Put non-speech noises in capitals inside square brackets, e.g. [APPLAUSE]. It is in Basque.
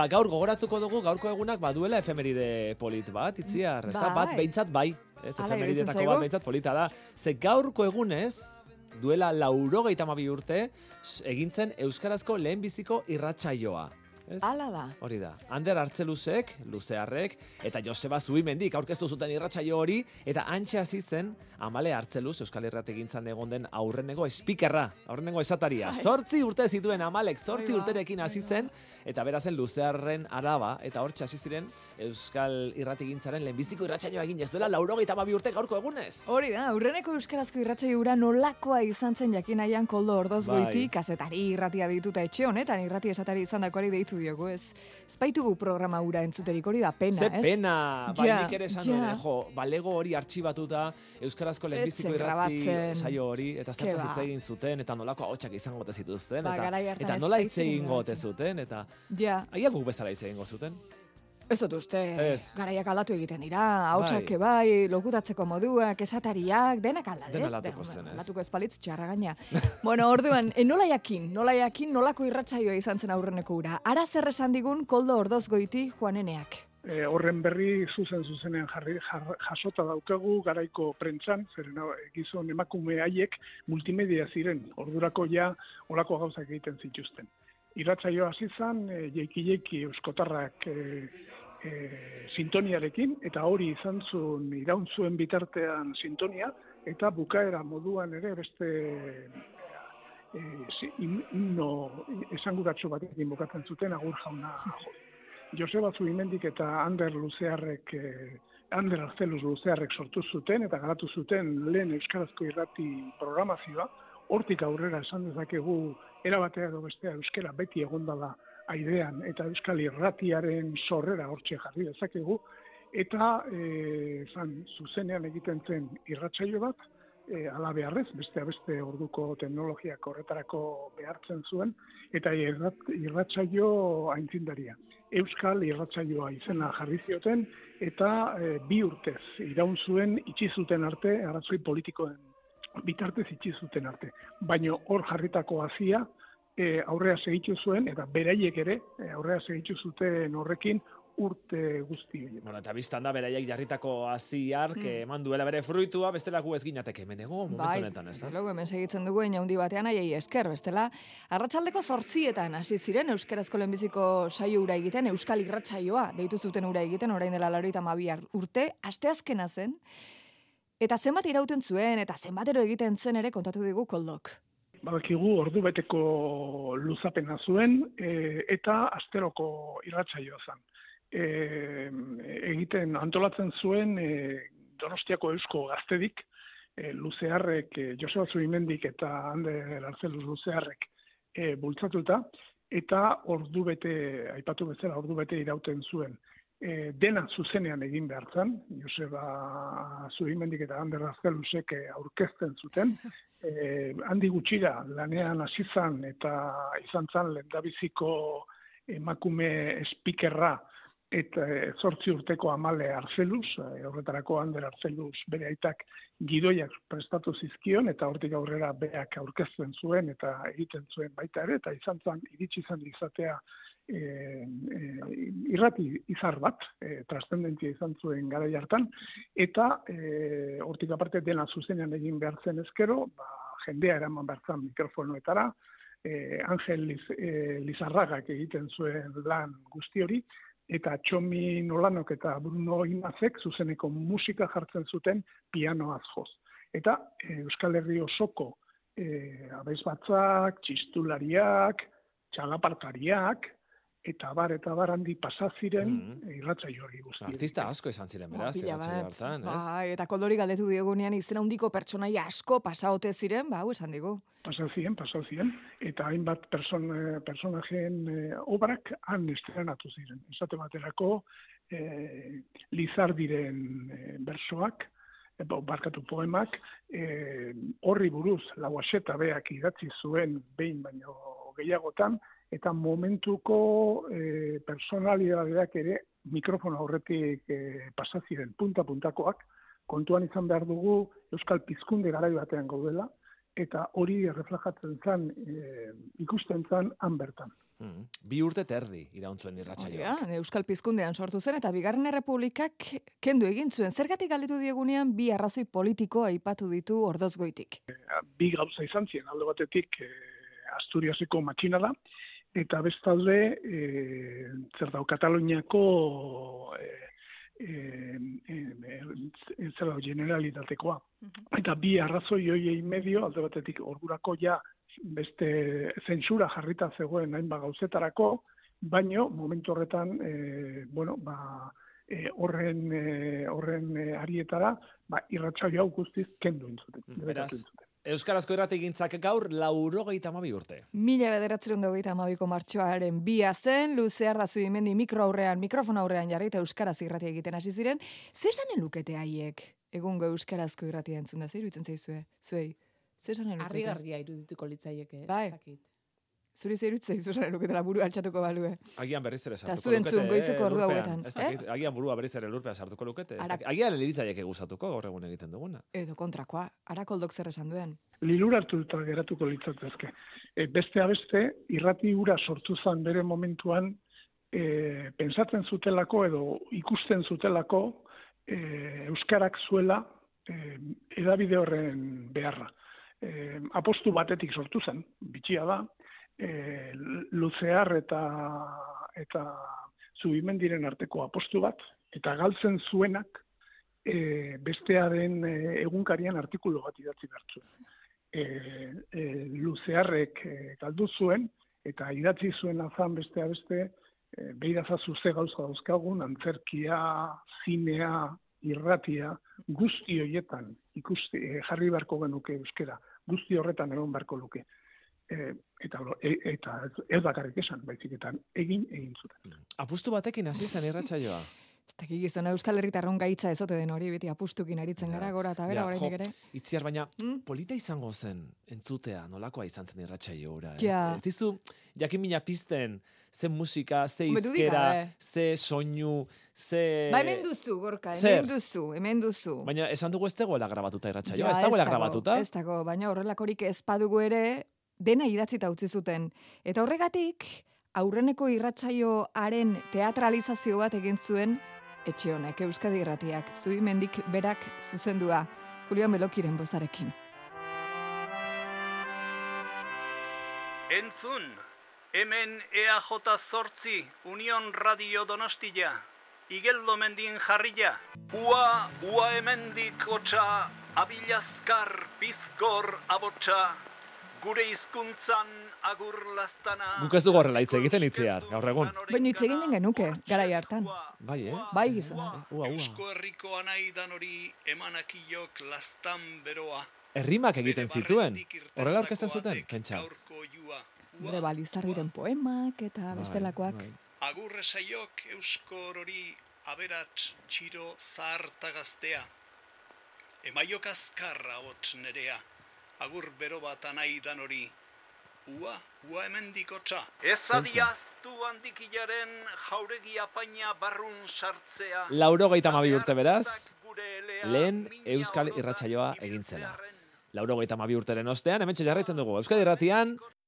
Ba, gaur gogoratuko dugu, gaurko egunak baduela efemeride polit bat, itziar, ez da, Bai. bat behintzat bai, ez, iruditzen bat behintzat polita da. Ze gaurko egunez, duela laurogeita mabi urte, s- egin zen Euskarazko lehenbiziko irratsaioa. Ez? Hala da. Hori da. Ander Artzelusek, Luzearrek, eta Joseba Zubimendik aurkeztu zuten irratsaio hori, eta antxe hasi zen Amale Artzeluz Euskal Irrategintzan egon den aurreneko espikerra, aurreneko esataria. Zortzi urte zituen Amalek, zortzi ba, urterekin hasi ba. zen, eta berazen Luzearren araba, eta hor hasi ziren Euskal Irrategintzaren lehenbiziko irratsaioa egin ez duela laurogeita mabi urte gaurko egunez. Hori da, aurreneko euskarazko irratsaioa nolakoa izan zen jakinaian koldo ordoz Bai. goiti, kazetari irratia dituta etxe honetan, irrati esatari izan dakoari deitu diogu, ez? Espaitugu programa ura entzuterik hori da pena, Ze ez? pena, bai Ja, nik ere esan ja. nuen, jo, balego hori artxibatuta, Euskarazko lehenbiziko irrati saio hori, eta zertaz ba. hitz egin zuten, eta nolako ahotsak izango ote zituzten, Ba, eta, eta ez nola hitz baitzen egingo ote grabatzen. zuten, eta Ja, aia guk bezala hitz egingo zuten. Ez dut uste, Ez. garaiak aldatu egiten dira, hautsak Bai. bai, lokutatzeko moduak, esatariak, denak aldatu, Dena ez? aldatuko Den- zen, ez? Aldatuko espalitz txarra gaina. [LAUGHS] bueno, orduan, e, nola jakin, nola jakin, nolako irratsaioa izan zen aurreneko ura. Ara zer esan digun koldo ordoz goiti Juaneneak. E, horren berri zuzen zuzenean jarri, jar, jasota daukagu garaiko prentzan, zeren e, gizon emakume haiek multimedia ziren, ordurako ja olako gauzak egiten zituzten. Iratzaio hasi zen, e, jeiki jeiki euskotarrak e, e, sintoniarekin, eta hori izan zuen iraun zuen bitartean sintonia, eta bukaera moduan ere beste e, himno esanguratsu batekin bukatzen zuten agur jauna jo. [LAUGHS] Joseba Zubimendik eta Ander Luzearrek, eh, Ander Arzeluz Luzearrek sortu zuten eta garatu zuten lehen Euskarazko irrati programazioa, hortik aurrera esan dezakegu erabatea edo bestea Euskara beti egondala aidean eta Euskal irratiaren sorrera hortxe jarri dezakegu, eta e, zan, zuzenean egiten zen irratsaio bat, e, ala beharrez, beste beste orduko teknologiak horretarako behartzen zuen, eta irrat, irratsaio aintzindaria. Euskal irratsaioa izena jarri zioten, eta e, bi urtez iraun zuen itxi zuten arte, arrazoi politikoen bitartez itxi zuten arte. Baino hor jarritako hazia, e, aurrea segitu zuen, eta beraiek ere e, aurrea segitu zuten horrekin urte guzti horiek. Bueno, eta biztan da beraiek jarritako haziar, Hmm. que eman duela bere fruitua, bestela gu ez ginateke hemen ego, momentu Bai, honetan, ez da? luego hemen segitzen dugu handi batean aiei esker, bestela, arratsaldeko zortzietan hasi ziren Euskarazko lehenbiziko saio ura egiten, Euskal irratsaioa deitu zuten ura egiten, orain dela laurogeita hamabi urte, asteazkena zen, eta zenbat irauten zuen, eta zenbatero egiten zen ere kontatu digu koldok. Badakigu ordu beteko luzapena zuen e, eta asteroko irratsaioa zen. E, egiten antolatzen zuen e, Donostiako Eusko Gaztedik, e, Luzearrek, e, Joseba Zubimendik eta Ander Arzeluz Luzearrek e, bultzatuta, eta ordu bete, aipatu bezala, ordu bete irauten zuen. E, dena zuzenean egin behar zen, Joseba Zubimendik eta Ander Arzeluzek e, aurkezten zuten, [LAUGHS] e, handi gutxira lanean hasi zan eta izan zan lehendabiziko emakume speakerra eta e, zortzi urteko amale arzeluz, e, horretarako Ander Arzeluz bere aitak gidoiak prestatu zizkion eta hortik aurrera beak aurkezten zuen eta egiten zuen baita ere eta izan zan, iritsi izan izatea e, e, irrati izar bat, e, trascendentzia izan zuen gara hartan, eta e, hortik aparte dena zuzenean egin behar zen ezkero, ba, jendea eraman behar zen mikrofonoetara, e, Angel Liz, e, Lizarragak egiten zuen lan guzti hori, eta Txomi Nolanok eta Bruno Imazek zuzeneko musika jartzen zuten pianoaz joz. Eta e, Euskal Herri osoko e, abez batzak, txistulariak, txalapartariak, eta bar eta bar handi pasaziren Mhm. mm. irratsaio hori guzti. Artista asko izan ziren, beraz, irratsaio bat. hartan, ez? Bai, eta koldori galdetu diegunean izena handiko pertsonaia asko pasaote ziren, ba, hau esan digu. Pasa ziren, pasa ziren, eta hainbat person, personajen e, obrak han estrenatu ziren. Esate baterako e, Lizardiren e, bersoak, e, bo, barkatu poemak, e, horri buruz, lauaxeta beak idatzi zuen behin baino gehiagotan, eta momentuko e, personalidadeak ere mikrofono aurretik e, pasaziren punta-puntakoak, kontuan izan behar dugu Euskal Pizkunde garai batean gaudela, eta hori reflejatzen zen, e, ikusten zen han bertan. Mm. Bi urte terdi irauntzuen da, Euskal Pizkundean sortu zen eta Bigarren Errepublikak kendu egin zuen. Zergatik galdetu diegunean bi arrazoi politiko aipatu ditu ordozgoitik. Bi gauza izan ziren, alde batetik e, Asturiaseko matxina da, eta bestalde e, zer dau Kataluniako e, e, e, zer dau generalitatekoa. Eta bi arrazoi hoiei medio, alde batetik ordurako ja beste zentsura jarrita zegoen hainba gauzetarako, baino momentu horretan e, bueno, ba, e, horren e, horren e, arietara ba irratsaio hau guztiz kendu intzuten. Beraz, Euskarazko irratigintzak gaur laurogeita amabi urte. Mila bederatzerun dagoita amabiko martxoaren bia zen, luze arrazu imendi mikro aurrean, mikrofon aurrean jarri eta Euskaraz irratia egiten hasi ziren. Zer esanen lukete haiek? Egungo Euskarazko irratia entzun da, zer iruditzen zaizue? Zuei? Zer esanen lukete? Harrigarria irudituko litzaieke, ez Bai. dakit. Zuri zer iruditzen zaizu esanen luketela buru altxatuko balue. Agian berriz ere sartuko lukete, goizeko eh, ordu lurpean. hauetan, Ez dakit, Agian burua berriz ere lurpean sartuko lukete. ez Ara- dakit. Agian liritzaiek gustatuko gaur egun egiten duguna. Edo kontrakoa, arakoldok zer esan duen. liluratu eta geratuko litzatezke. E, beste beste, irrati hura sortu zen bere momentuan, e, pensatzen zutelako edo ikusten zutelako e, Euskarak zuela e, edabide horren beharra. E, apostu batetik sortu zen, bitxia da, e, luzear eta eta zubimendiren arteko apostu bat, eta galtzen zuenak e, bestearen e, egunkarian artikulu bat idatzi bertzu. E, e, luzearrek e, galdu zuen, eta idatzi zuen azan bestea beste, e, behidazazu ze gauza dauzkagun, antzerkia, zinea, irratia, guzti horietan ikusti, e, jarri beharko genuke euskera, guzti horretan egon beharko luke. E, eta e, eta ez, ez bakarrik esan, baizik eta egin egin zuten. Apustu batekin hasi zen irratsaioa. [LAUGHS] Ez dakik gizona Euskal Herritarron gaitza ezote den hori, beti apustukin aritzen Ja, gara, gora eta bera, ja, oraindik ere. Itziar baina Mm? polita izango zen entzutea, nolakoa izan zen irratsaio hura, ez? Ja. Ez dizu jakin mina pizten ze musika, ze izkera, gabe. ze soinu, ze Ba, hemen duzu, gorka, zer? hemen duzu, hemen duzu. Baina esan dugu ez dagoela grabatuta irratsaioa, Ja, ez dagoela dago, grabatuta. Ez dago, baina horrelakorik ez padugu ere, dena idatzita utzi zuten. Eta horregatik, aurreneko irratsaioaren teatralizazio bat egin zuen etxe honek, Euskadi irratiak, zubimendik berak zuzendua, Julio Melokiren bozarekin. Entzun, hemen EAJ zortzi, Union Radio Donostia, Igeldo mendin jarria. Ua, ua hemendik otxa, abilazkar, bizkor, abotxa, gure hizkuntzan agur lastana. Guk ez dugu horrela hitz egiten itziar, gaur egun. Baina hitz eginen genuke, garai hartan. Bai, eh? Bai, gizona. Ua, ua. Eusko herriko anaidan hori emanakilok lastan beroa. Errimak egiten Bere zituen. Horrela aurkezten irtendako zuten, pentsa. Gure balizarriren poemak eta Bai, bestelakoak. bai. Agurre saiok eusko hori aberats txiro zaharta gaztea. Emaiok azkarra hotz nerea, agur bero bat anaidan hori. Ua, ua hemendikotxa. Ez adiaztu handikilaren jauregi apaina barrun sartzea. Laurogeita hamabi urte beraz, lehen Euskal orotan irratsaioa egin zela. ibiltzearren. Laurogeita hamabi urteren ostean, hemen jarraitzen dugu. Euskadi irratian,